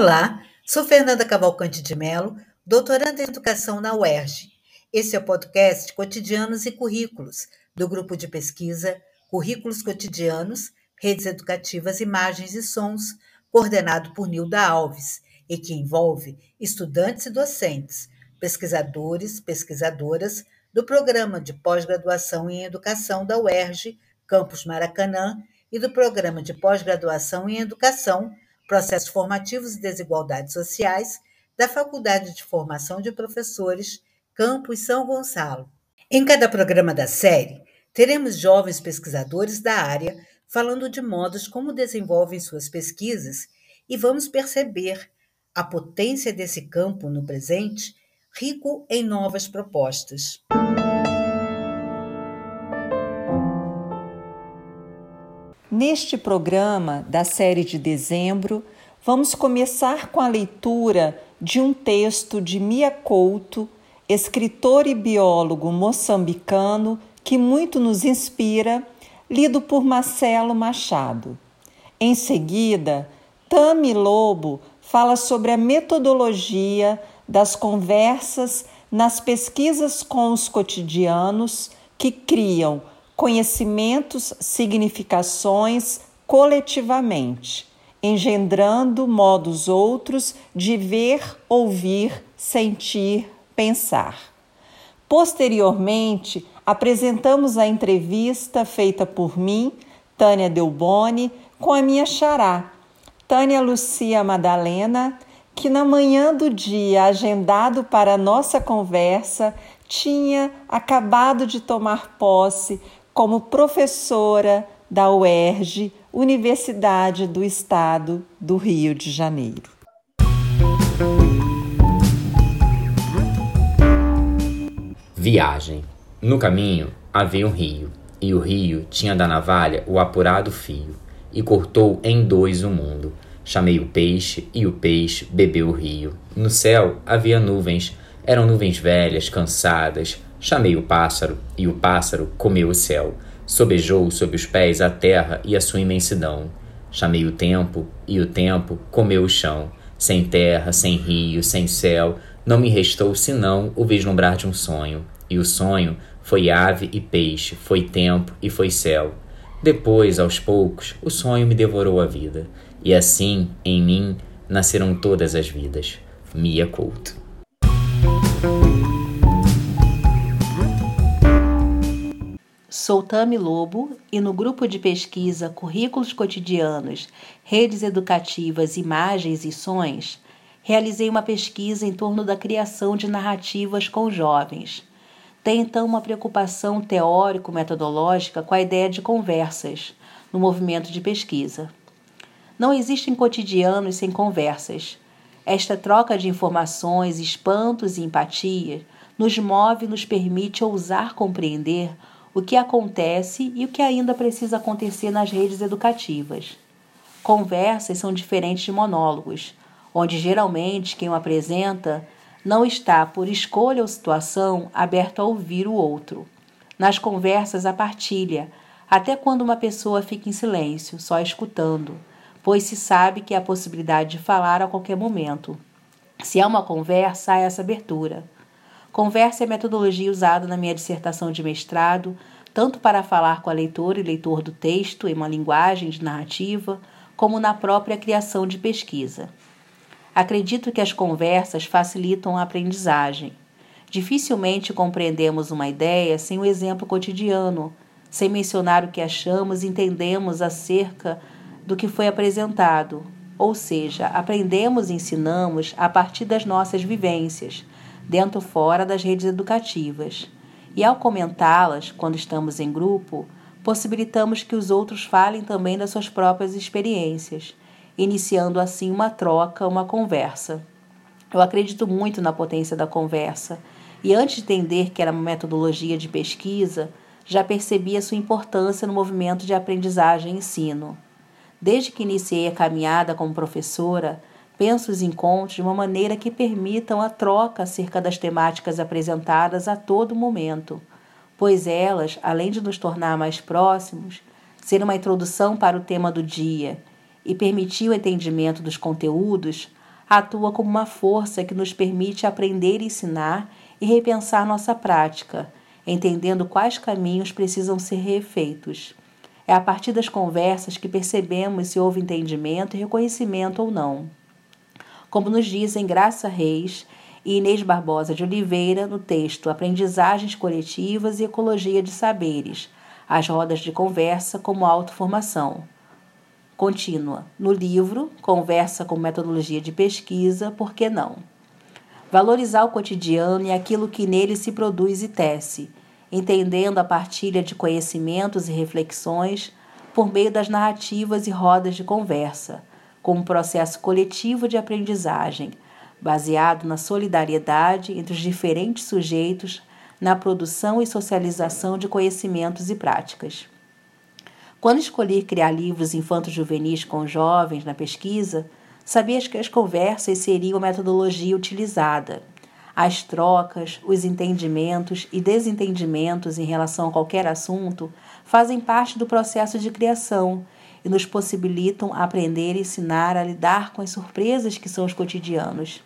Olá, sou Fernanda Cavalcante de Mello, doutoranda em Educação na UERJ. Esse é o podcast Cotidianos e Currículos, do grupo de pesquisa Currículos Cotidianos, Redes Educativas, Imagens e Sons, coordenado por Nilda Alves, e que envolve estudantes e docentes, pesquisadores, pesquisadoras do Programa de Pós-Graduação em Educação da UERJ, Campus Maracanã, e do Programa de Pós-Graduação em Educação, Processos Formativos e Desigualdades Sociais, da Faculdade de Formação de Professores, Campus São Gonçalo. Em cada programa da série, teremos jovens pesquisadores da área falando de modos como desenvolvem suas pesquisas e vamos perceber a potência desse campo no presente, rico em novas propostas. Neste programa da série de dezembro, vamos começar com a leitura de um texto de Mia Couto, escritor e biólogo moçambicano que muito nos inspira, lido por Marcelo Machado. Em seguida, Tami Lobo fala sobre a metodologia das conversas nas pesquisas com os cotidianos que criam conhecimentos, significações coletivamente, engendrando modos outros de ver, ouvir, sentir, pensar. Posteriormente, apresentamos a entrevista feita por mim, Tânia Delboni, com a minha xará, Tânia Lucia Madalena, que na manhã do dia agendado para a nossa conversa tinha acabado de tomar posse como professora da UERJ, Universidade do Estado do Rio de Janeiro. Viagem. No caminho havia um rio, e o rio tinha da navalha o apurado fio, e cortou em dois o mundo. Chamei o peixe, e o peixe bebeu o rio. No céu havia nuvens, eram nuvens velhas, cansadas, Chamei o pássaro, e o pássaro comeu o céu. Sobejou sob os pés a terra e a sua imensidão. Chamei o tempo, e o tempo comeu o chão. Sem terra, sem rio, sem céu, não me restou senão o vislumbrar de um sonho. E o sonho foi ave e peixe, foi tempo e foi céu. Depois, aos poucos, o sonho me devorou a vida. E assim, em mim, nasceram todas as vidas. Mia Couto. Sou Tami Lobo e no grupo de pesquisa Currículos Cotidianos, Redes Educativas, Imagens e Sons, realizei uma pesquisa em torno da criação de narrativas com jovens. Tem então uma preocupação teórico-metodológica com a ideia de conversas no movimento de pesquisa. Não existem cotidianos sem conversas. Esta troca de informações, espantos e empatia nos move e nos permite ousar compreender o que acontece e o que ainda precisa acontecer nas redes educativas. Conversas são diferentes de monólogos, onde geralmente quem o apresenta não está, por escolha ou situação, aberto a ouvir o outro. Nas conversas, a partilha, até quando uma pessoa fica em silêncio, só escutando, pois se sabe que há a possibilidade de falar a qualquer momento. Se há uma conversa, há essa abertura. Conversa é a metodologia usada na minha dissertação de mestrado, tanto para falar com a leitora e leitor do texto em uma linguagem de narrativa, como na própria criação de pesquisa. Acredito que as conversas facilitam a aprendizagem. Dificilmente compreendemos uma ideia sem o exemplo cotidiano, sem mencionar o que achamos e entendemos acerca do que foi apresentado. Ou seja, aprendemos e ensinamos a partir das nossas vivências dentro ou fora das redes educativas. E ao comentá-las, quando estamos em grupo, possibilitamos que os outros falem também das suas próprias experiências, iniciando assim uma troca, uma conversa. Eu acredito muito na potência da conversa, e antes de entender que era uma metodologia de pesquisa, já percebi a sua importância no movimento de aprendizagem e ensino. Desde que iniciei a caminhada como professora, Penso os encontros de uma maneira que permitam a troca acerca das temáticas apresentadas a todo momento, pois elas, além de nos tornar mais próximos, ser uma introdução para o tema do dia e permitir o entendimento dos conteúdos, atua como uma força que nos permite aprender e ensinar e repensar nossa prática, entendendo quais caminhos precisam ser refeitos. É a partir das conversas que percebemos se houve entendimento e reconhecimento ou não. Como nos dizem Graça Reis e Inês Barbosa de Oliveira no texto Aprendizagens Coletivas e Ecologia de Saberes, as rodas de conversa como autoformação. Contínua. No livro, Conversa com Metodologia de Pesquisa, Por que não? Valorizar o cotidiano e aquilo que nele se produz e tece, entendendo a partilha de conhecimentos e reflexões por meio das narrativas e rodas de conversa, como um processo coletivo de aprendizagem, baseado na solidariedade entre os diferentes sujeitos na produção e socialização de conhecimentos e práticas. Quando escolhi criar livros infantos juvenis com jovens na pesquisa, sabia que as conversas seriam a metodologia utilizada as trocas, os entendimentos e desentendimentos em relação a qualquer assunto fazem parte do processo de criação e nos possibilitam aprender e ensinar a lidar com as surpresas que são os cotidianos.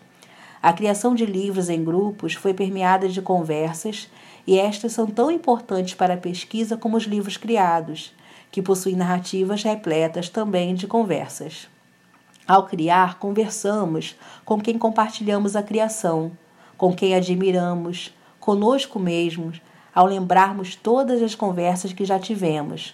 A criação de livros em grupos foi permeada de conversas e estas são tão importantes para a pesquisa como os livros criados, que possuem narrativas repletas também de conversas. Ao criar, conversamos com quem compartilhamos a criação com quem admiramos, conosco mesmos, ao lembrarmos todas as conversas que já tivemos.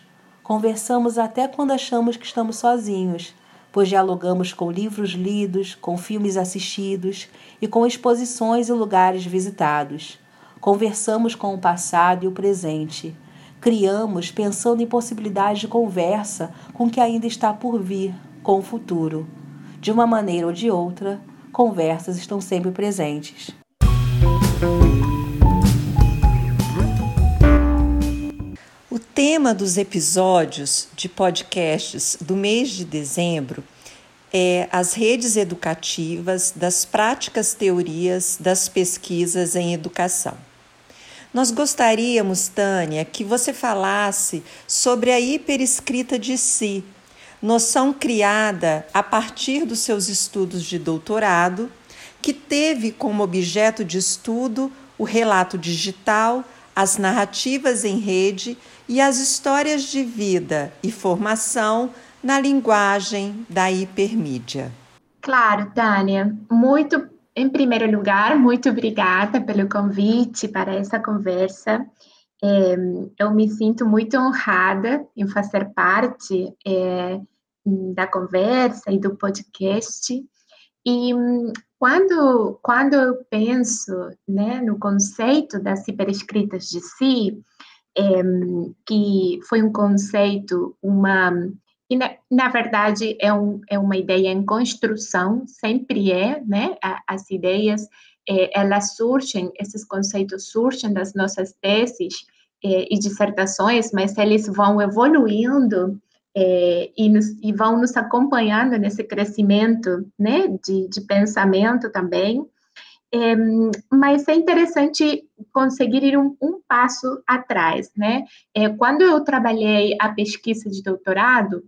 Conversamos até quando achamos que estamos sozinhos, pois dialogamos com livros lidos, com filmes assistidos e com exposições e lugares visitados. Conversamos com o passado e o presente. Criamos pensando em possibilidades de conversa com o que ainda está por vir, com o futuro. De uma maneira ou de outra, conversas estão sempre presentes. Tema dos episódios de podcasts do mês de dezembro é as redes educativas das práticas teorias das pesquisas em educação. Nós gostaríamos, Tânia, que você falasse sobre a hiperescrita de si, noção criada a partir dos seus estudos de doutorado que teve como objeto de estudo o relato digital, as narrativas em rede e as histórias de vida e formação na linguagem da hipermídia. Claro, Tânia. Muito, em primeiro lugar, muito obrigada pelo convite para essa conversa. É, eu me sinto muito honrada em fazer parte é, da conversa e do podcast. E quando, quando eu penso né, no conceito das hiperescritas de si, que foi um conceito, uma. E na, na verdade é, um, é uma ideia em construção, sempre é, né? As ideias, é, elas surgem, esses conceitos surgem das nossas teses é, e dissertações, mas eles vão evoluindo é, e, nos, e, vão nos acompanhando nesse crescimento né, de, de pensamento também. É, mas é interessante conseguir ir um, um passo atrás, né? É, quando eu trabalhei a pesquisa de doutorado,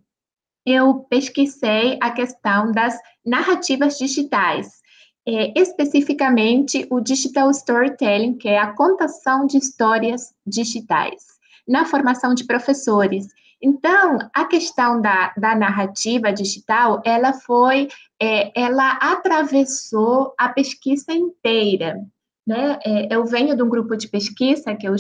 eu pesquisei a questão das narrativas digitais, é, especificamente o digital storytelling, que é a contação de histórias digitais, na formação de professores. Então, a questão da, da narrativa digital, ela foi, é, ela atravessou a pesquisa inteira. Né? É, eu venho de um grupo de pesquisa, que é o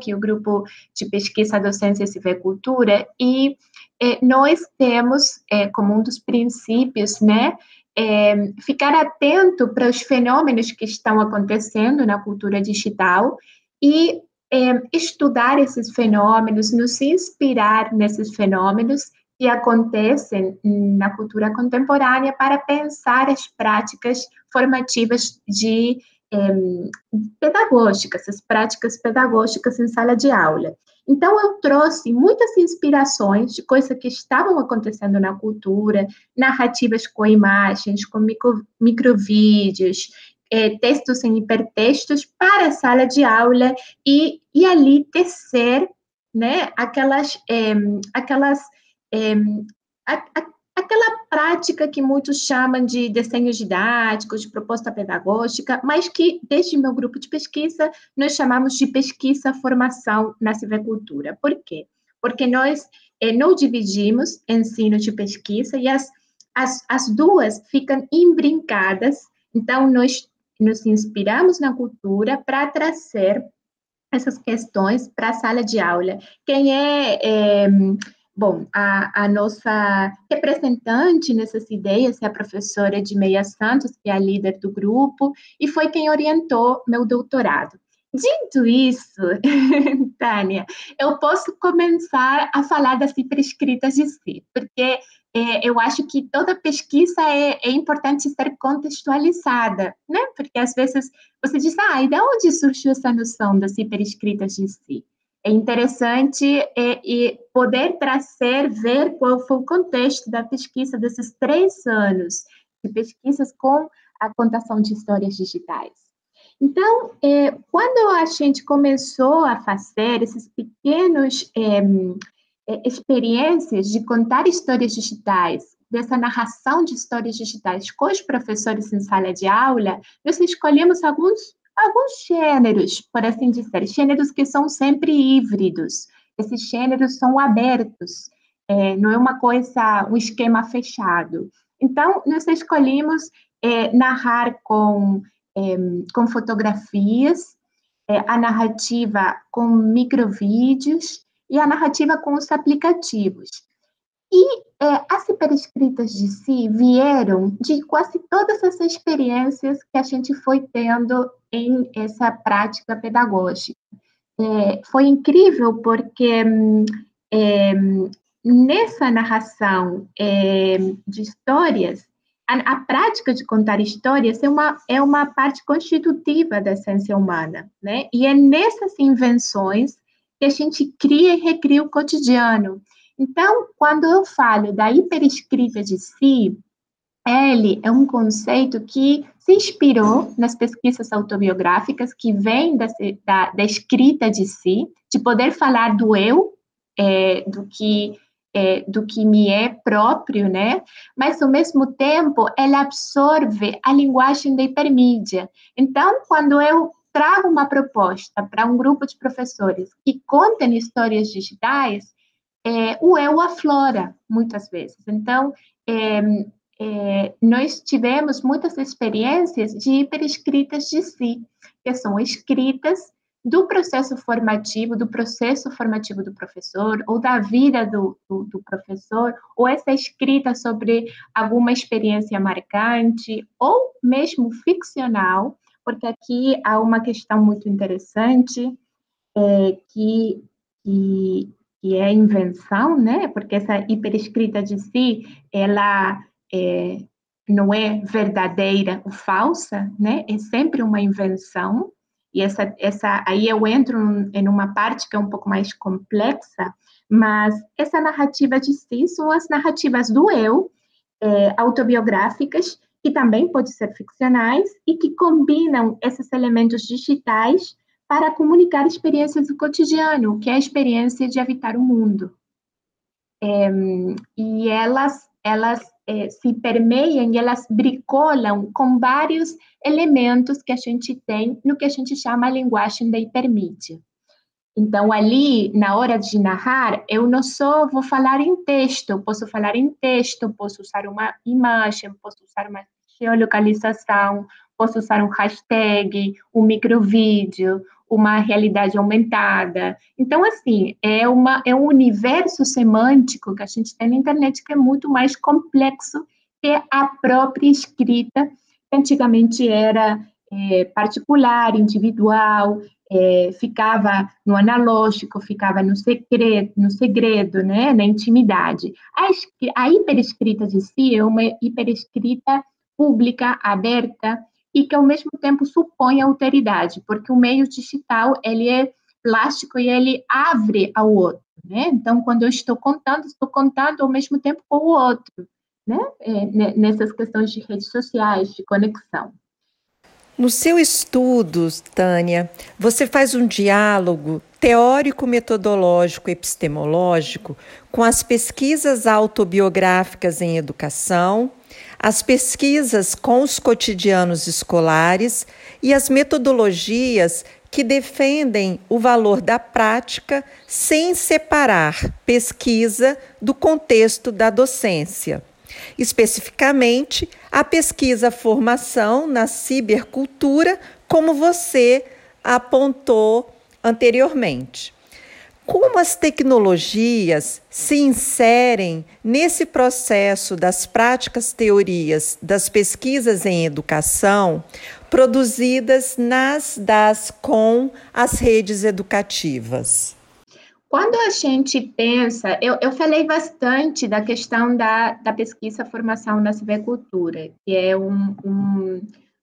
que é o Grupo de Pesquisa Docência e Cultura, e é, nós temos é, como um dos princípios, né, é, ficar atento para os fenômenos que estão acontecendo na cultura digital e é, estudar esses fenômenos, nos inspirar nesses fenômenos que acontecem na cultura contemporânea para pensar as práticas formativas de é, pedagógicas, as práticas pedagógicas em sala de aula. Então, eu trouxe muitas inspirações de coisas que estavam acontecendo na cultura, narrativas com imagens, com micro, microvídeos, é, textos em hipertextos para a sala de aula e, e ali tecer né, aquelas, é, aquelas é, a, a, aquela prática que muitos chamam de desenhos didáticos, de proposta pedagógica, mas que, desde meu grupo de pesquisa, nós chamamos de pesquisa-formação na civicultura. Por quê? Porque nós eh, não dividimos ensino de pesquisa e as, as, as duas ficam imbrincadas, então nós nos inspiramos na cultura para trazer essas questões para a sala de aula. Quem é, é Bom, a, a, nossa representante nessas ideias é a professora Edmeia Santos, que é a líder do grupo, e foi quem orientou meu doutorado. Dito isso, Tânia, eu posso começar a falar das hiperescritas de si, porque é, eu acho que toda pesquisa é, é, importante ser contextualizada, né? Porque às vezes você diz, ah, e de onde surgiu essa noção das hiperescritas de si? é interessante é, é poder trazer, ver qual foi o contexto da pesquisa desses três anos de pesquisas com a contação de histórias digitais. Então, é, quando a gente começou a fazer esses pequenos é, é, experiências de contar histórias digitais, dessa narração de histórias digitais com os professores em sala de aula, nós escolhemos alguns alguns gêneros, por assim dizer, gêneros que são sempre híbridos. Esses gêneros são abertos, é, não é uma coisa, um esquema fechado. Então, nós escolhemos é, narrar com, é, com fotografias, é, a narrativa com microvídeos e a narrativa com os aplicativos. E é, as hiperescritas de si vieram de quase todas as experiências que a gente foi tendo em essa prática pedagógica. É, foi incrível porque é, nessa narração de histórias, a, a, prática de contar histórias é uma, é uma parte constitutiva da essência humana, né? E é nessas invenções que a gente cria e recria o cotidiano. Então, quando eu falo da hiperescrita de si, ele é um conceito que se inspirou nas pesquisas autobiográficas que vêm da, da, da escrita de si, de poder falar do eu, é, do que é, do que me é próprio, né? Mas ao mesmo tempo ela absorve a linguagem da hipermídia. Então, quando eu trago uma proposta para um grupo de professores que contem histórias digitais, é, o eu aflora muitas vezes. Então, é, é, nós tivemos muitas experiências de hiperescritas de si, que são escritas do processo formativo, do processo formativo do professor, ou da vida do, do, do, professor, ou essa escrita sobre alguma experiência marcante, ou mesmo ficcional, porque aqui há uma questão muito interessante, é, que, que que é invenção, né? Porque essa hiperescrita de si, ela é, não é verdadeira ou falsa, né? É sempre uma invenção. E essa, essa, aí eu entro em uma parte que é um pouco mais complexa, mas essa narrativa de si são as narrativas do eu, é, autobiográficas, que também podem ser ficcionais e que combinam esses elementos digitais para comunicar experiências do cotidiano, que é a experiência de habitar o mundo. É, e elas, elas é, se permeiam e elas bricolam com vários elementos que a gente tem no que a gente chama a linguagem da hipermídia. Então, ali, na hora de narrar, eu não só vou falar em texto, posso falar em texto, posso usar uma imagem, posso usar uma geolocalização, posso usar um hashtag, um microvídeo, uma realidade aumentada. Então, assim, é, uma, é um universo semântico que a gente tem na internet que é muito mais complexo que a própria escrita, que antigamente era é, particular, individual, é, ficava no analógico, ficava no segredo, no segredo, né, na intimidade. A, a hiperescrita de si é uma hiperescrita pública, aberta, e que ao mesmo tempo supõe alteridade, porque o meio digital ele é plástico e ele abre ao outro, né? Então, quando eu estou contando, estou contando ao mesmo tempo com o outro, né? É, nessas questões de redes sociais, de conexão. No seu estudo, Tânia, você faz um diálogo teórico-metodológico epistemológico com as pesquisas autobiográficas em educação, as pesquisas com os cotidianos escolares e as metodologias que defendem o valor da prática sem separar pesquisa do contexto da docência. Especificamente, a pesquisa formação na cibercultura, como você apontou anteriormente. Como as tecnologias se inserem nesse processo das práticas teorias das pesquisas em educação produzidas nas das com as redes educativas? Quando a gente pensa, eu, eu falei bastante da questão da, da pesquisa formação na cibercultura, que é um, um,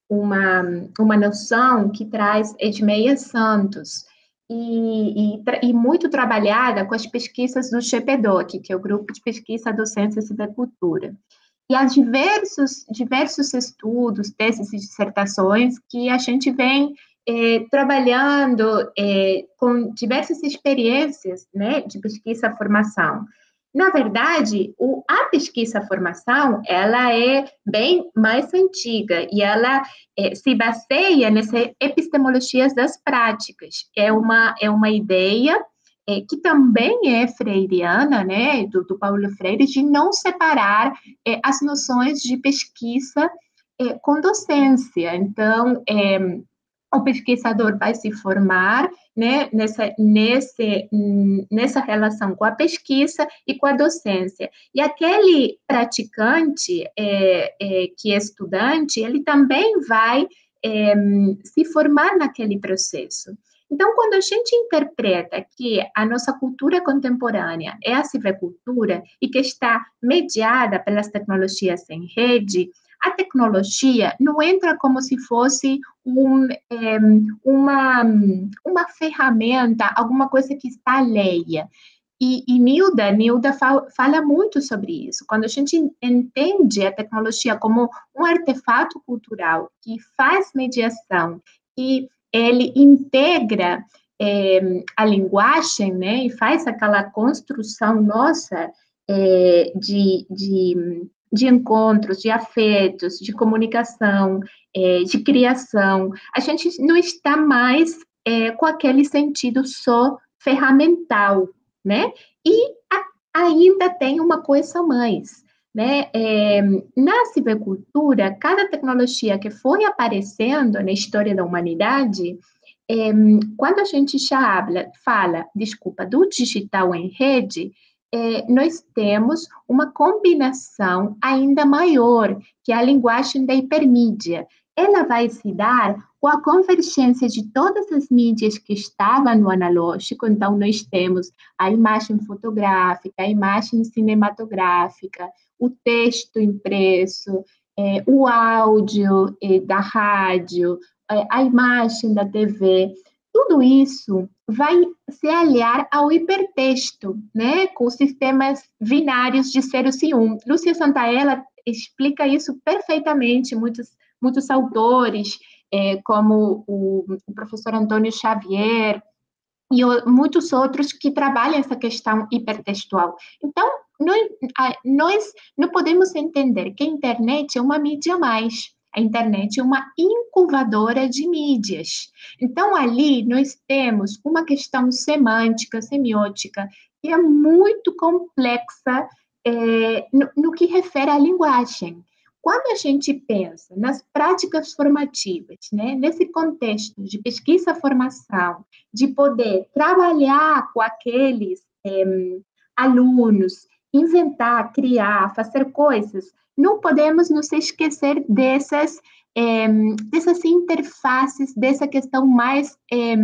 uma, uma noção que traz Edmeia Santos, e, e, e, muito trabalhada com as pesquisas do GPDOC, que é o Grupo de Pesquisa Docência e Cibercultura. E há diversos, diversos estudos, teses e dissertações que a gente vem eh, trabalhando eh, com diversas experiências né, de pesquisa formação. Na verdade, o, a pesquisa-formação, ela é bem mais antiga e ela é, se baseia nessas epistemologias das práticas. É uma, é uma ideia é, que também é freiriana, né, do, do Paulo Freire, de não separar é, as noções de pesquisa é, com docência. Então, é, o pesquisador vai se formar né, nessa, nesse, nessa relação com a pesquisa e com a docência. E aquele praticante é, é, que é estudante, ele também vai é, se formar naquele processo. Então, quando a gente interpreta que a nossa cultura contemporânea é a cibercultura e que está mediada pelas tecnologias em rede, a tecnologia não entra como se fosse um, é, uma, uma ferramenta, alguma coisa que está alheia. E, e Nilda, Nilda fala, fala muito sobre isso. Quando a gente entende a tecnologia como um artefato cultural que faz mediação, que ele integra é, a linguagem, né, e faz aquela construção nossa é, de, de de encontros, de afetos, de comunicação, é, de criação. A gente não está mais é, com aquele sentido só ferramental, né? E a, ainda tem uma coisa mais. Né? É, na cibercultura, cada tecnologia que foi aparecendo na história da humanidade, é, quando a gente já habla, fala, desculpa, do digital em rede, é, nós temos uma combinação ainda maior, que é a linguagem da hipermídia. Ela vai se dar com a convergência de todas as mídias que estavam no analógico, então nós temos a imagem fotográfica, a imagem cinematográfica, o texto impresso, é, o áudio é, da rádio, a imagem da TV. Tudo isso vai se aliar ao hipertexto, né, com sistemas binários de zeros e um. Lúcia Santaella explica isso perfeitamente, muitos, muitos autores, é, como o, o, professor Antônio Xavier e o, muitos outros que trabalham essa questão hipertextual. Então, nós, não podemos entender que a internet é uma mídia mais, a internet é uma incubadora de mídias. Então, ali nós temos uma questão semântica, semiótica, que é muito complexa é, no, no que refere à linguagem. Quando a gente pensa nas práticas formativas, né, nesse contexto de pesquisa-formação, de poder trabalhar com aqueles é, alunos, inventar, criar, fazer coisas não podemos nos esquecer dessas, é, dessas interfaces, dessa questão mais é,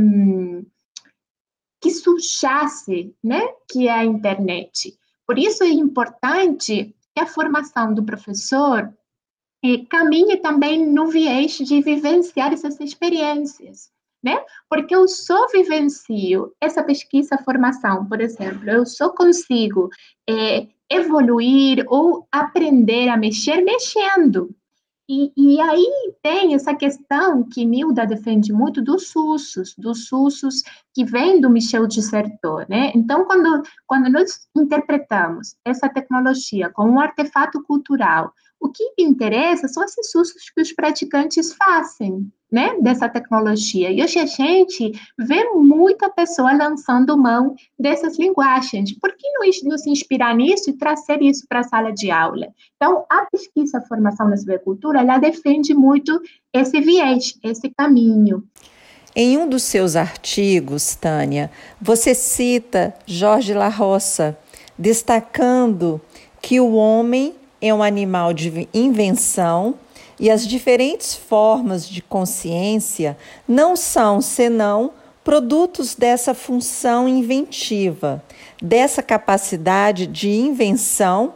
que subjace, né, que é a internet. Por isso é importante que a formação do professor é, caminhe também no viés de vivenciar essas experiências, né? Porque eu só vivencio essa pesquisa, formação, por exemplo, eu só consigo é, evoluir ou aprender a mexer mexendo. E, e, aí tem essa questão que Nilda defende muito dos sussos, dos sussos que vem do Michel de Certeau, né? Então, quando, quando nós interpretamos essa tecnologia como um artefato cultural, o que interessa são esses sussos que os praticantes fazem, né, dessa tecnologia. E hoje a gente vê muita pessoa lançando mão dessas linguagens. Por que não nos inspirar nisso e trazer isso para a sala de aula? Então, a pesquisa Formação na Civicultura, ela defende muito esse viés, esse caminho. Em um dos seus artigos, Tânia, você cita Jorge La Roça, destacando que o homem é um animal de invenção e as diferentes formas de consciência não são senão produtos dessa função inventiva, dessa capacidade de invenção,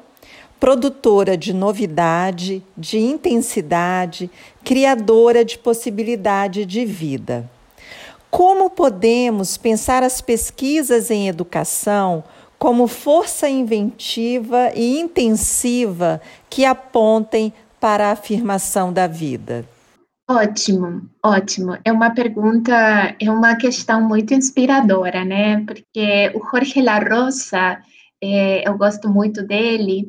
produtora de novidade, de intensidade, criadora de possibilidade de vida. Como podemos pensar as pesquisas em educação como força inventiva e intensiva que apontem para a afirmação da vida? Ótimo, ótimo. É uma pergunta, é uma questão muito inspiradora, né? Porque o Jorge La Rosa, é, eu gosto muito dele,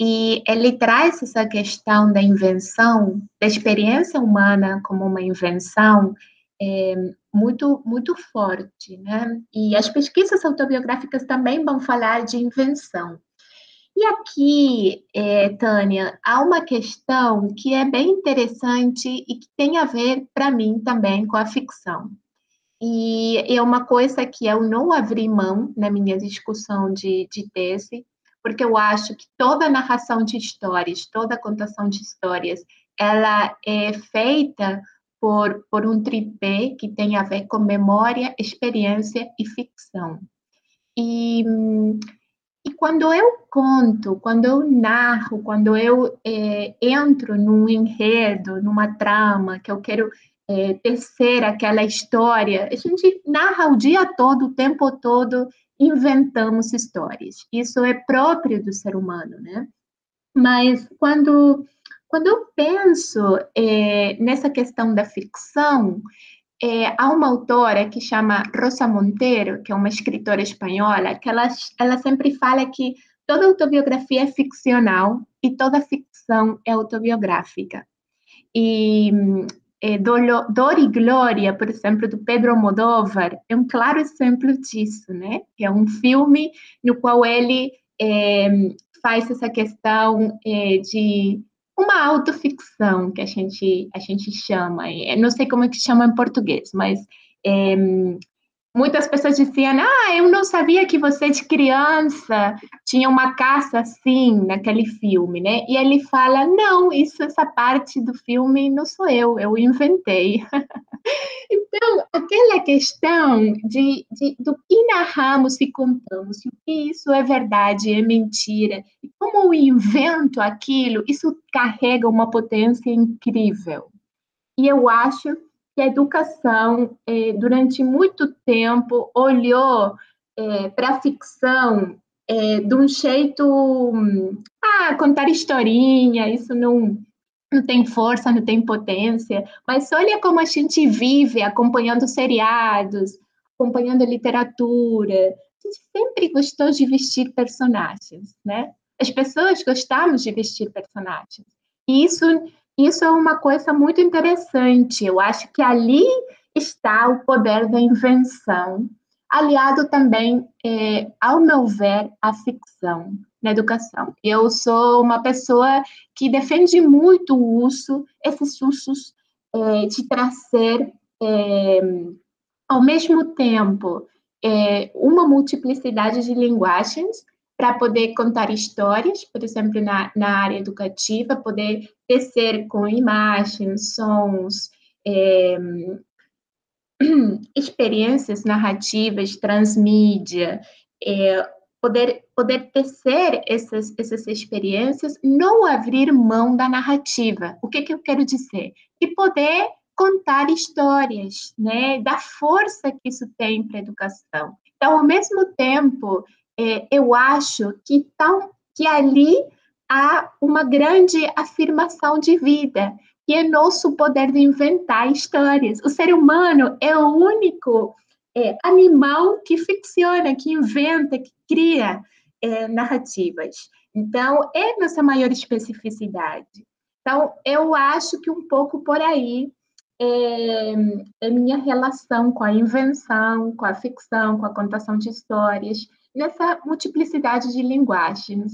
e ele traz essa questão da invenção, da experiência humana como uma invenção, é, muito, muito forte, né? E as pesquisas autobiográficas também vão falar de invenção. E aqui, é, Tânia, há uma questão que é bem interessante e que tem a ver, para mim, também com a ficção. E é uma coisa que eu não abri mão na minha discussão de, de tese, porque eu acho que toda narração de histórias, toda contação de histórias, ela é feita por, por um tripé que tem a ver com memória, experiência e ficção. E, e quando eu conto, quando eu narro, quando eu é, entro num enredo, numa trama, que eu quero é, tecer aquela história, a gente narra o dia todo, o tempo todo, inventamos histórias. Isso é próprio do ser humano, né? Mas quando quando eu penso é, nessa questão da ficção, é, há uma autora que chama Rosa Monteiro, que é uma escritora espanhola, que ela, ela sempre fala que toda autobiografia é ficcional e toda ficção é autobiográfica. E é, Dor e Glória, por exemplo, do Pedro Almodóvar, é um claro exemplo disso, né? É um filme no qual ele é, faz essa questão é, de uma autoficção que a gente, a gente chama. Eu não sei como é que chama em português, mas é, muitas pessoas diziam: Ah, eu não sabia que você de criança tinha uma casa assim naquele filme, né? E ele fala: Não, isso, essa parte do filme não sou eu, eu inventei. então, aquela questão de, de, do que narramos e contamos, o que isso é verdade, é mentira, e como eu invento aquilo, isso carrega uma potência incrível. E eu acho que a educação, eh, durante muito tempo, olhou eh, para a ficção eh, de um jeito. Ah, contar historinha, isso não, não tem força, não tem potência, mas olha como a gente vive acompanhando seriados, acompanhando literatura. A gente sempre gostou de vestir personagens, né? As pessoas gostamos de vestir personagens. E isso isso é uma coisa muito interessante. Eu acho que ali está o poder da invenção, aliado também, é, ao meu ver, à ficção na educação. Eu sou uma pessoa que defende muito o uso, esses usos é, de trazer, é, ao mesmo tempo, uma multiplicidade de linguagens para poder contar histórias, por exemplo, na, na área educativa, poder tecer com imagens, sons, é, experiências narrativas, transmídia, é, poder, poder tecer essas, essas experiências, não abrir mão da narrativa. O que, que eu quero dizer? E poder contar histórias, né, da força que isso tem para a educação. Então, ao mesmo tempo é, eu acho que, tão, que ali há uma grande afirmação de vida, que é nosso poder de inventar histórias. O ser humano é o único é, animal que ficciona, que inventa, que cria é, narrativas. Então, é nossa maior especificidade. Então, eu acho que um pouco por aí é, é minha relação com a invenção, com a ficção, com a contação de histórias, nessa multiplicidade de linguagens.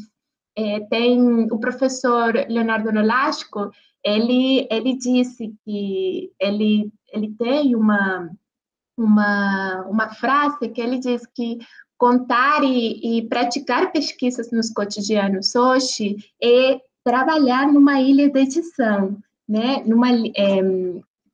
É, tem o professor Leonardo Nolasco, ele, ele disse que ele, ele tem uma, uma, uma frase que ele diz que contar e, e praticar pesquisas nos cotidianos hoje é trabalhar numa ilha de edição, né? Numa, é,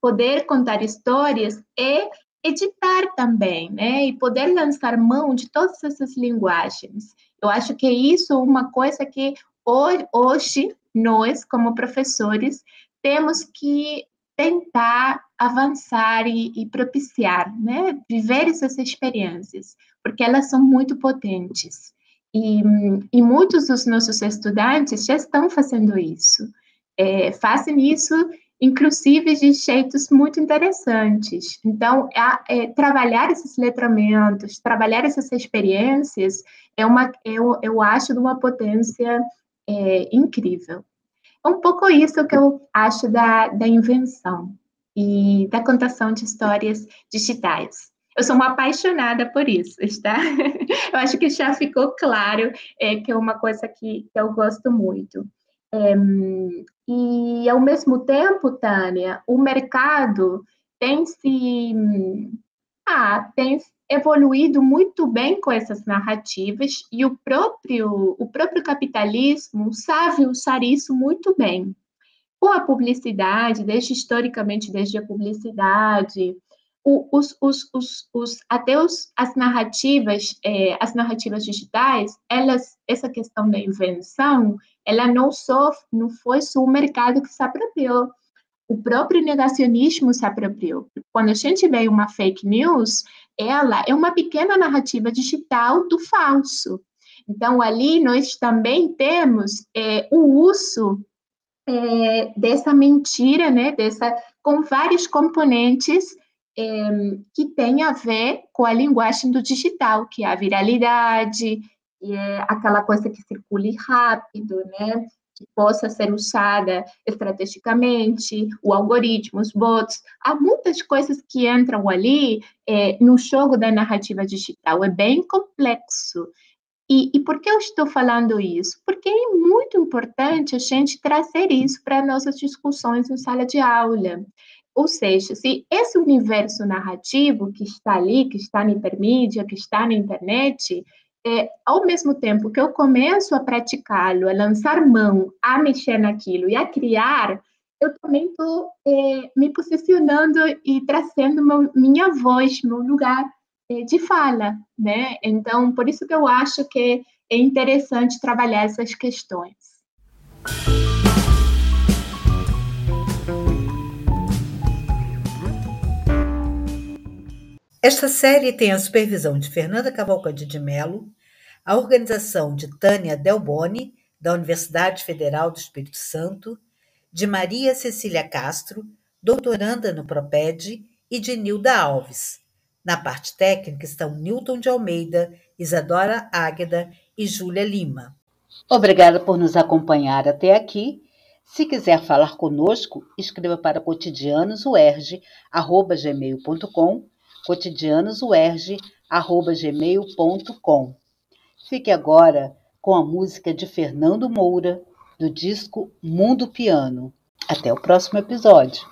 poder contar histórias é editar também, né? E poder lançar mão de todas essas linguagens. Eu acho que isso é uma coisa que hoje nós, como professores, temos que tentar avançar e, e propiciar, né? Viver essas experiências, porque elas são muito potentes. E, e muitos dos nossos estudantes já estão fazendo isso. É, fazem isso inclusive de jeitos muito interessantes. Então, é, trabalhar esses letramentos, trabalhar essas experiências, é uma, eu, eu acho de uma potência é, incrível. É um pouco isso que eu acho da, da invenção e da contação de histórias digitais. Eu sou uma apaixonada por isso, está? Eu acho que já ficou claro é, que é uma coisa que, que eu gosto muito. É, e, ao mesmo tempo, Tânia, o mercado tem se ah, tem evoluído muito bem com essas narrativas e o próprio, o próprio capitalismo sabe usar isso muito bem. Com a publicidade, desde historicamente, desde a publicidade, os, os, os, os, até os, as narrativas, é, as narrativas digitais, elas, essa questão da invenção, ela não só não foi só o mercado que se apropriou, o próprio negacionismo se apropriou. Quando a gente vê uma fake news, ela é uma pequena narrativa digital do falso. Então, ali nós também temos é, o uso é, dessa mentira, né, dessa, com vários componentes é, que tem a ver com a linguagem do digital, que é a viralidade, e é aquela coisa que circule rápido, né? Que possa ser usada estrategicamente, o algoritmo, os bots. Há muitas coisas que entram ali é, no jogo da narrativa digital. É bem complexo. E, e, por que eu estou falando isso? Porque é muito importante a gente trazer isso para nossas discussões em sala de aula. Ou seja, se esse universo narrativo que está ali, que está na hipermídia, que está na internet, é, ao mesmo tempo que eu começo a praticá-lo, a lançar mão, a mexer naquilo e a criar, eu também estou é, me posicionando e trazendo meu, minha voz, meu lugar é, de fala, né? Então, por isso que eu acho que é interessante trabalhar essas questões. Esta série tem a supervisão de Fernanda Cavalcante de Mello, a organização de Tânia Delboni, da Universidade Federal do Espírito Santo, de Maria Cecília Castro, doutoranda no Proped, e de Nilda Alves. Na parte técnica estão Newton de Almeida, Isadora Águeda e Júlia Lima. Obrigada por nos acompanhar até aqui. Se quiser falar conosco, escreva para cotidianosuerge.gmail.com cotidianosuerge.gmail.com. Fique agora com a música de Fernando Moura, do disco Mundo Piano. Até o próximo episódio.